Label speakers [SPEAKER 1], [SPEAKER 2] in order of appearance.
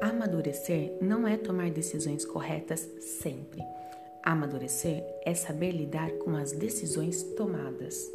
[SPEAKER 1] Amadurecer não é tomar decisões corretas sempre. Amadurecer é saber lidar com as decisões tomadas.